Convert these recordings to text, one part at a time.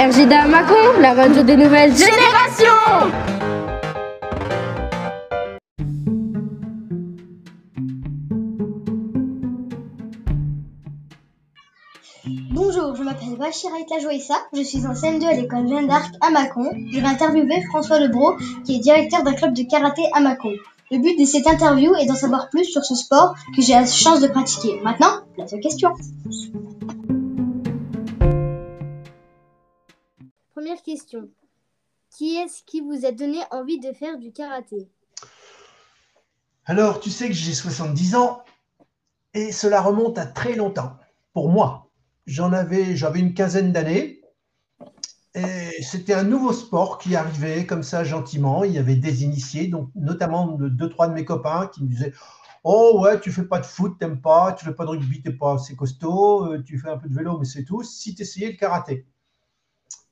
RJDA Macon, la radio des nouvelles générations Bonjour, je m'appelle Bachir Aïtla Joïssa, je suis en CM2 à l'école Jeanne d'Arc à Mâcon. Je vais interviewer François Lebro, qui est directeur d'un club de karaté à Mâcon. Le but de cette interview est d'en savoir plus sur ce sport que j'ai la chance de pratiquer. Maintenant, place aux questions. Première question. Qui est-ce qui vous a donné envie de faire du karaté? Alors, tu sais que j'ai 70 ans et cela remonte à très longtemps. Pour moi, j'en avais, j'avais une quinzaine d'années et c'était un nouveau sport qui arrivait comme ça gentiment. Il y avait des initiés, donc notamment deux, trois de mes copains qui me disaient Oh ouais, tu fais pas de foot, t'aimes pas, tu fais pas de rugby, t'es pas assez costaud, euh, tu fais un peu de vélo, mais c'est tout. Si tu essayais le karaté.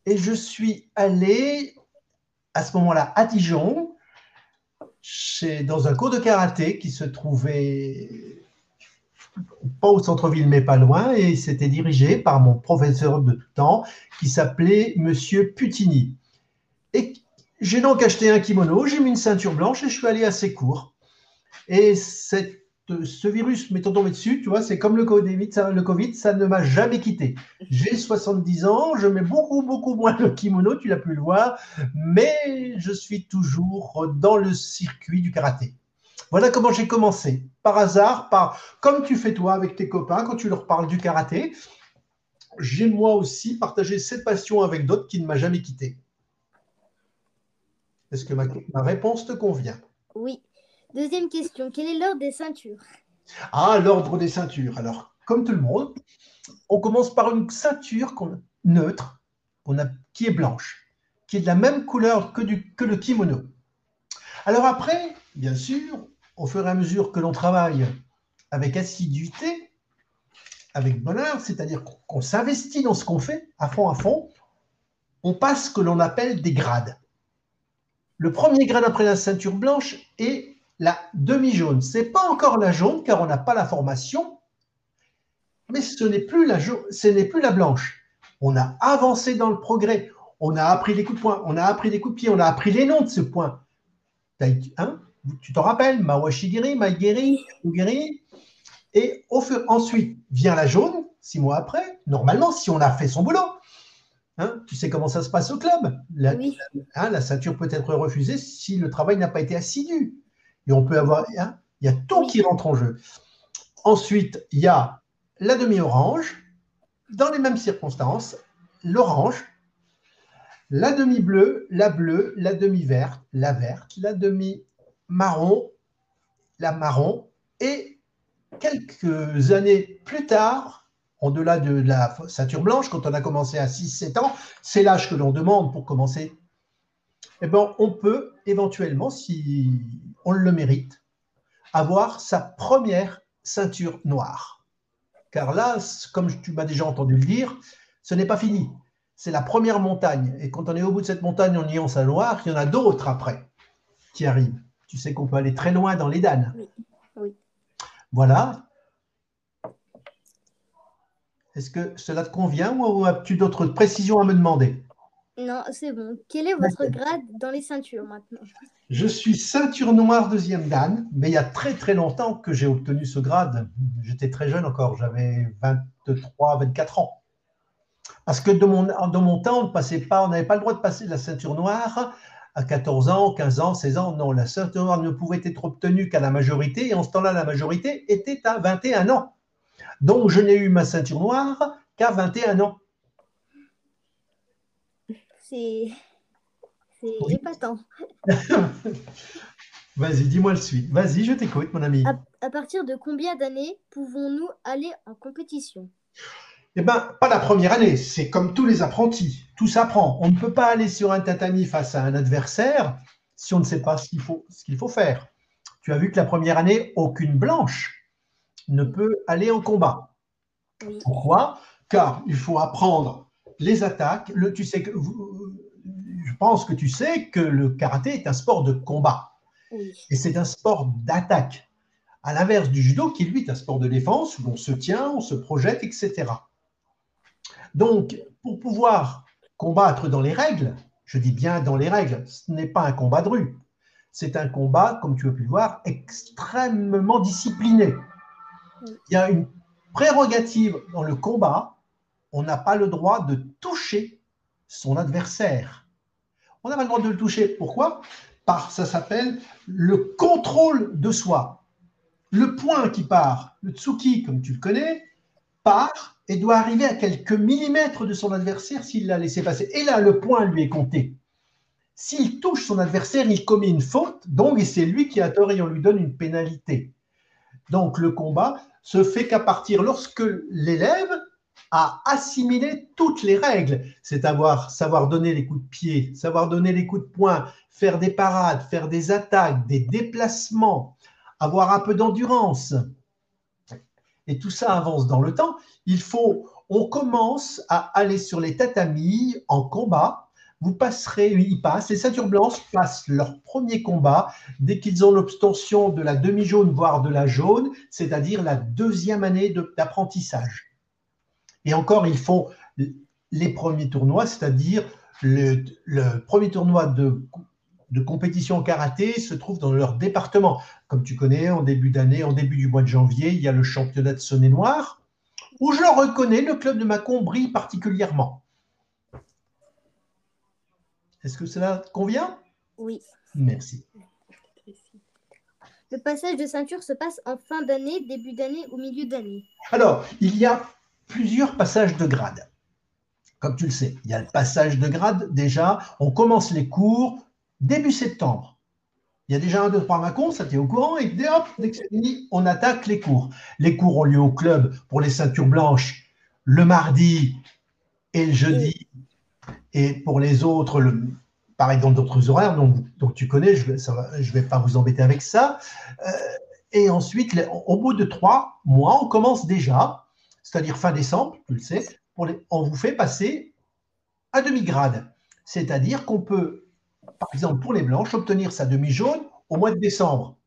Et je suis allé à ce moment-là à Dijon, chez, dans un cours de karaté qui se trouvait pas au centre-ville, mais pas loin, et c'était dirigé par mon professeur de temps, qui s'appelait Monsieur Putini. Et j'ai donc acheté un kimono, j'ai mis une ceinture blanche et je suis allé à ses cours. Et cette, ce virus m'étant tombé dessus, tu vois, c'est comme le COVID, ça, le COVID, ça ne m'a jamais quitté. J'ai 70 ans, je mets beaucoup, beaucoup moins le kimono, tu l'as pu le voir, mais je suis toujours dans le circuit du karaté. Voilà comment j'ai commencé. Par hasard, par comme tu fais toi avec tes copains quand tu leur parles du karaté. J'ai moi aussi partagé cette passion avec d'autres qui ne m'a jamais quitté. Est-ce que ma, réponse te convient? Oui. Deuxième question. Quel est l'ordre des ceintures? Ah, l'ordre des ceintures. Alors, comme tout le monde, on commence par une ceinture neutre a, qui est blanche, qui est de la même couleur que, que le kimono. Alors après, bien sûr, au fur et à mesure que l'on travaille avec assiduité, avec bonheur, c'est-à-dire qu'on s'investit dans ce qu'on fait à fond, à fond, on passe ce que l'on appelle des grades. Le premier grade après la ceinture blanche est la demi-jaune. Ce n'est pas encore la jaune car on n'a pas la formation, mais ce n'est plus la jaune, ce n'est plus la blanche. On a avancé dans le progrès. On a appris les coups de poing, on a appris des coups de pied, on a appris les noms de ce point. Hein tu t'en rappelles, Mawashigiri, Maigiri, Ugiri. Et au fur, ensuite vient la jaune, six mois après. Normalement, si on a fait son boulot, hein, tu sais comment ça se passe au club. La, hein, la ceinture peut être refusée si le travail n'a pas été assidu. Et on peut avoir, hein, il y a tout qui rentre en jeu. Ensuite, il y a la demi-orange, dans les mêmes circonstances, l'orange, la demi-bleue, la bleue, la demi-verte, la verte, la demi-marron, la marron, et quelques années plus tard, au-delà de la ceinture blanche, quand on a commencé à 6-7 ans, c'est l'âge que l'on demande pour commencer, eh ben, on peut éventuellement, si on le mérite, avoir sa première ceinture noire. Car là, comme tu m'as déjà entendu le dire, ce n'est pas fini c'est la première montagne. Et quand on est au bout de cette montagne, on y en sa Loire, il y en a d'autres après qui arrivent. Tu sais qu'on peut aller très loin dans les danes. Oui. Voilà. Est-ce que cela te convient ou as-tu d'autres précisions à me demander? Non, c'est bon. Quel est votre grade dans les ceintures maintenant? Je suis ceinture noire deuxième dan, mais il y a très très longtemps que j'ai obtenu ce grade. J'étais très jeune encore, j'avais 23, 24 ans. Parce que dans mon, mon temps, on passait pas, on n'avait pas le droit de passer de la ceinture noire à 14 ans, 15 ans, 16 ans. Non, la ceinture noire ne pouvait être obtenue qu'à la majorité, et en ce temps-là, la majorité était à 21 ans. Donc, je n'ai eu ma ceinture noire qu'à 21 ans. C'est oui. épatant. Vas-y, dis-moi le suite. Vas-y, je t'écoute, mon ami. à partir de combien d'années pouvons-nous aller en compétition? Eh bien, pas la première année, c'est comme tous les apprentis, tout s'apprend. On ne peut pas aller sur un tatami face à un adversaire si on ne sait pas ce qu'il faut, ce qu'il faut faire. Tu as vu que la première année, aucune blanche ne peut aller en combat. Pourquoi? Car il faut apprendre les attaques. Le, tu sais que, je pense que tu sais que le karaté est un sport de combat. Et c'est un sport d'attaque. À l'inverse du judo, qui lui est un sport de défense où on se tient, on se projette, etc. Donc, pour pouvoir combattre dans les règles, je dis bien dans les règles, ce n'est pas un combat de rue. C'est un combat, comme tu as pu le voir, extrêmement discipliné. Il y a une prérogative dans le combat, on n'a pas le droit de toucher son adversaire. On n'a pas le droit de le toucher. Pourquoi? Parce ça s'appelle le contrôle de soi. Le point qui part, le tsuki, comme tu le connais, part et doit arriver à quelques millimètres de son adversaire s'il l'a laissé passer. Et là, le point lui est compté. S'il touche son adversaire, il commet une faute, donc c'est lui qui a tort et on lui donne une pénalité. Donc le combat se fait qu'à partir lorsque l'élève a assimilé toutes les règles, c'est à savoir donner les coups de pied, savoir donner les coups de poing, faire des parades, faire des attaques, des déplacements, avoir un peu d'endurance. Et tout ça avance dans le temps. Il faut, on commence à aller sur les tatamis en combat. Vous passerez, ils passent, les ceintures blanches passent leur premier combat dès qu'ils ont l'obtention de la demi-jaune, voire de la jaune, c'est-à-dire la deuxième année d'apprentissage. Et encore, ils font les premiers tournois, c'est-à-dire le, premier tournoi de, compétition en karaté se trouve dans leur département. Comme tu connais, en début d'année, en début du mois de janvier, il y a le championnat de Saône-et-Noir, où je reconnais, le club de Mâcon brille particulièrement. Est-ce que cela convient? Oui. Merci. Le passage de ceinture se passe en fin d'année, début d'année ou milieu d'année Alors, il y a plusieurs passages de grade. Comme tu le sais, il y a le passage de grade déjà. On commence les cours début septembre. Il y a déjà un, deux, trois macons, ça t'es au courant, et dès, hop, on attaque les cours. Les cours ont lieu au club pour les ceintures blanches le mardi et le jeudi, et pour les autres, pareil dans d'autres horaires, donc, donc, tu connais, je ne vais pas vous embêter avec ça. Euh, et ensuite, au bout de trois mois, on commence déjà c'est-à-dire fin décembre, tu le sais, on vous fait passer à demi-grade. C'est-à-dire qu'on peut, par exemple, pour les blanches, obtenir sa demi-jaune au mois de décembre.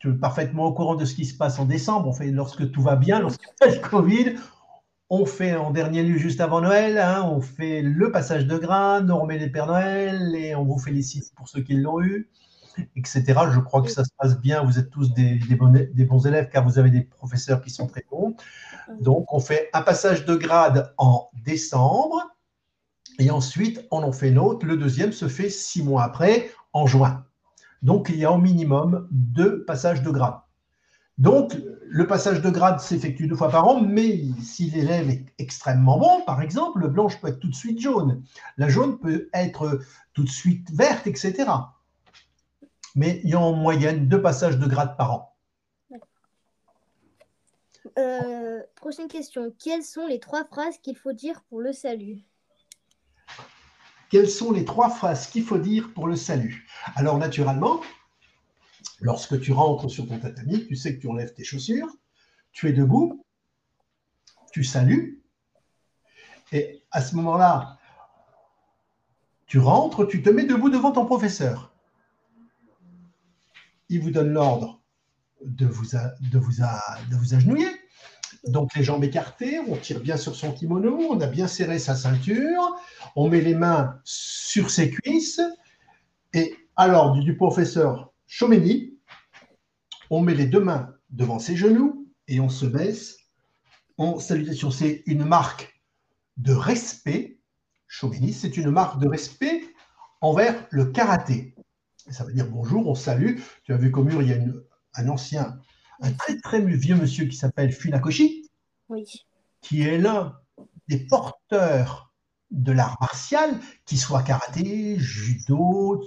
Tu es parfaitement au courant de ce qui se passe en décembre. On fait lorsque tout va bien, lorsqu'il y a le Covid. On fait en dernier lieu, juste avant Noël, hein, on fait le passage de grade, on remet les Pères Noël et on vous félicite pour ceux qui l'ont eu etc. Je crois que ça se passe bien. Vous êtes tous des, bons, élèves car vous avez des professeurs qui sont très bons. Donc, on fait un passage de grade en décembre et ensuite, on en fait l'autre. Le deuxième se fait six mois après, en juin. Donc, il y a au minimum deux passages de grade. Donc, le passage de grade s'effectue deux fois par an, mais si l'élève est extrêmement bon, par exemple, le blanche peut être tout de suite jaune. La jaune peut être tout de suite verte, etc mais il y a en moyenne deux passages de grade par an. Euh, prochaine question. Quelles sont les trois phrases qu'il faut dire pour le salut? Quelles sont les trois phrases qu'il faut dire pour le salut? Alors, naturellement, lorsque tu rentres sur ton tatami, tu sais que tu enlèves tes chaussures, tu es debout, tu salues, et à ce moment-là, tu rentres, tu te mets debout devant ton professeur. Il vous donne l'ordre de vous, de, vous de vous agenouiller. Donc les jambes écartées, on tire bien sur son kimono, on a bien serré sa ceinture, on met les mains sur ses cuisses et à l'ordre du professeur Chomeni, on met les deux mains devant ses genoux et on se baisse en salutation. C'est une marque de respect. Chomeni, c'est une marque de respect envers le karaté ça veut dire bonjour, on salue. Tu as vu qu'au mur, il y a un ancien, un très très vieux monsieur qui s'appelle Funakoshi, qui est l'un des porteurs de l'art martial, qui soit karaté, judo,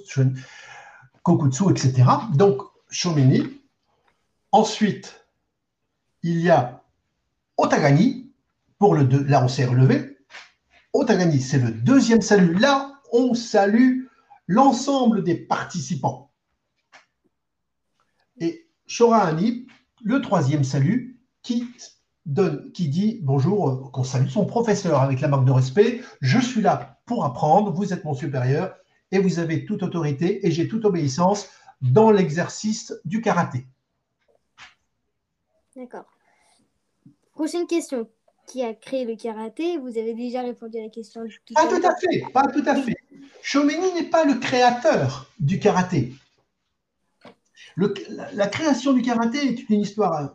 kokutsu, etc. Donc, Shomini. Ensuite, il y a Otagani, pour le deux, là on s'est relevé. Otagani, c'est le deuxième salut. Là, on salue l'ensemble des participants. Et Shorahani, le troisième salut, qui donne, qui dit bonjour, euh, qu'on salue son professeur avec la marque de respect. Je suis là pour apprendre, vous êtes mon supérieur et vous avez toute autorité et j'ai toute obéissance dans l'exercice du karaté. D'accord. Prochaine question. qui a créé le karaté? Vous avez déjà répondu à la question. Tout pas tout à fait, pas tout à fait. Shomeni n'est pas le créateur du karaté. La, création du karaté est une histoire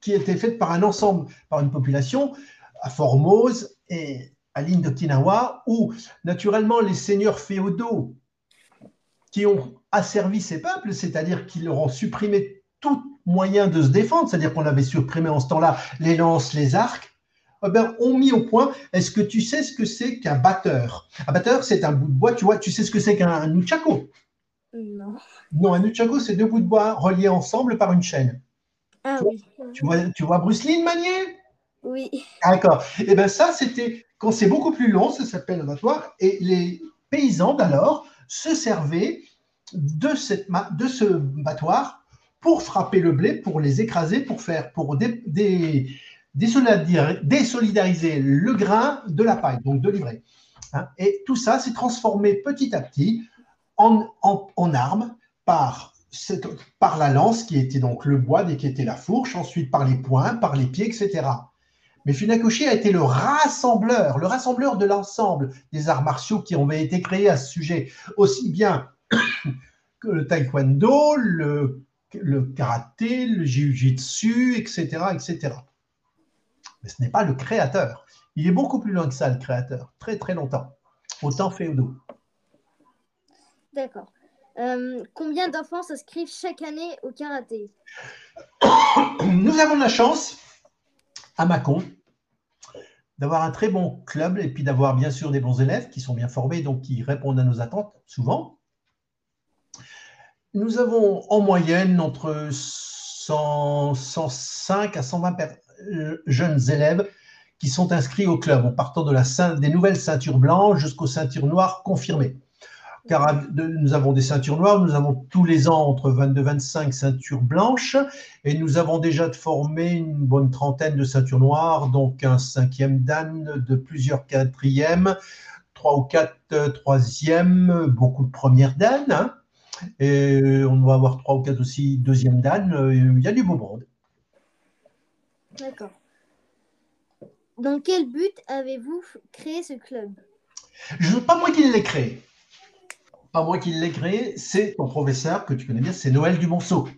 qui a été faite par un ensemble, par une population à Formose et à l'île d'Okinawa, où naturellement les seigneurs féodaux qui ont asservi ces peuples, c'est-à-dire qu'ils leur ont supprimé tout moyen de se défendre, c'est-à-dire qu'on avait supprimé en ce temps-là les lances, les arcs, eh ben, ont mis au point, est-ce que tu sais ce que c'est qu'un batteur? Un batteur, c'est un bout de bois, tu vois, tu sais ce que c'est qu'un nunchako Non. Non, un nunchako, c'est deux bouts de bois reliés ensemble par une chaîne. Ah oui. Tu vois, tu vois Bruce Lee manier? Oui. D'accord. Et eh bien ça, c'était, quand c'est beaucoup plus long, ça s'appelle un battoir, et les paysans d'alors se servaient de, cette, de ce battoir pour frapper le blé, pour les écraser, pour faire, pour désolidariser le grain de la paille, donc de l'ivraie. Hein. Et tout ça s'est transformé petit à petit en, armes par, la lance qui était donc le bois et qui était la fourche, ensuite par les poings, par les pieds, etc. Mais Funakoshi a été le rassembleur, le rassembleur de l'ensemble des arts martiaux qui ont été créés à ce sujet, aussi bien que le taekwondo, le le karaté, le jiu-jitsu, etc., etc. Mais ce n'est pas le créateur. Il est beaucoup plus loin que ça, le créateur, très très longtemps, au temps féodaux. D'accord. Euh, combien d'enfants s'inscrivent chaque année au karaté Nous avons la chance, à Mâcon, d'avoir un très bon club et puis d'avoir bien sûr des bons élèves qui sont bien formés, donc qui répondent à nos attentes souvent nous avons en moyenne entre 105 à 120 euh, jeunes élèves qui sont inscrits au club, en partant de la, des nouvelles ceintures blanches jusqu'aux ceintures noires confirmées. Car nous avons des ceintures noires, nous avons tous les ans entre 22 et 25 ceintures blanches, et nous avons déjà formé une bonne trentaine de ceintures noires, donc un cinquième dan, de plusieurs quatrièmes, trois ou quatre euh, troisièmes, beaucoup de premières dan. Hein. Et on va avoir trois ou quatre aussi deuxième dan. Euh, il y a du beau monde. D'accord. Dans quel but avez-vous créé ce club? Je Pas moi qui l'ai créé. Pas moi qui l'ai créé, c'est ton professeur que tu connais bien, c'est Noël Dumonceau.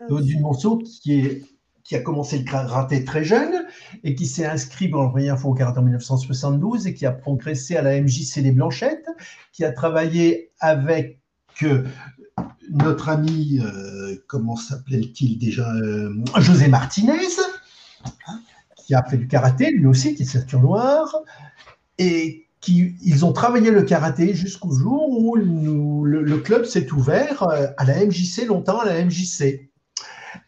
Ah Noël Dumonceau qui, est, qui a commencé le karaté très jeune et qui s'est inscrit pour la première fois au karaté en 1972 et qui a progressé à la MJC des Blanchettes, qui a travaillé avec que notre ami, euh, comment s'appelait-il déjà, euh, José Martinez, hein, qui a fait du karaté, lui aussi, qui est ceinture noire, et ils ont travaillé le karaté jusqu'au jour où le, club s'est ouvert euh, à la MJC, longtemps à la MJC.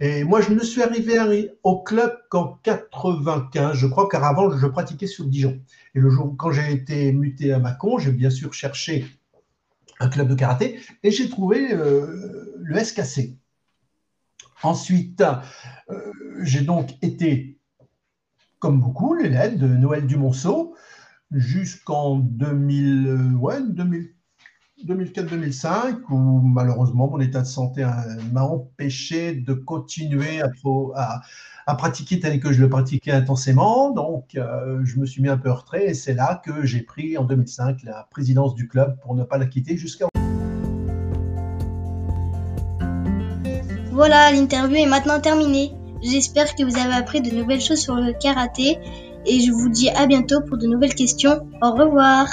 Et moi, je ne suis arrivé au club qu'en 95, je crois, car avant, je pratiquais sur Dijon. Et le jour, quand j'ai été muté à Mâcon, j'ai bien sûr cherché un club de karaté, et j'ai trouvé euh, le SKC. Ensuite, euh, j'ai donc été, comme beaucoup, l'élève de Noël Dumonceau jusqu'en 2000, ouais, 2004-2005, où malheureusement mon état de santé m'a empêché de continuer à, pratiquer tel que je le pratiquais intensément. Donc, euh, je me suis mis un peu retrait et c'est là que j'ai pris en 2005 la présidence du club pour ne pas la quitter jusqu'à. Voilà, l'interview est maintenant terminée. J'espère que vous avez appris de nouvelles choses sur le karaté et je vous dis à bientôt pour de nouvelles questions. Au revoir.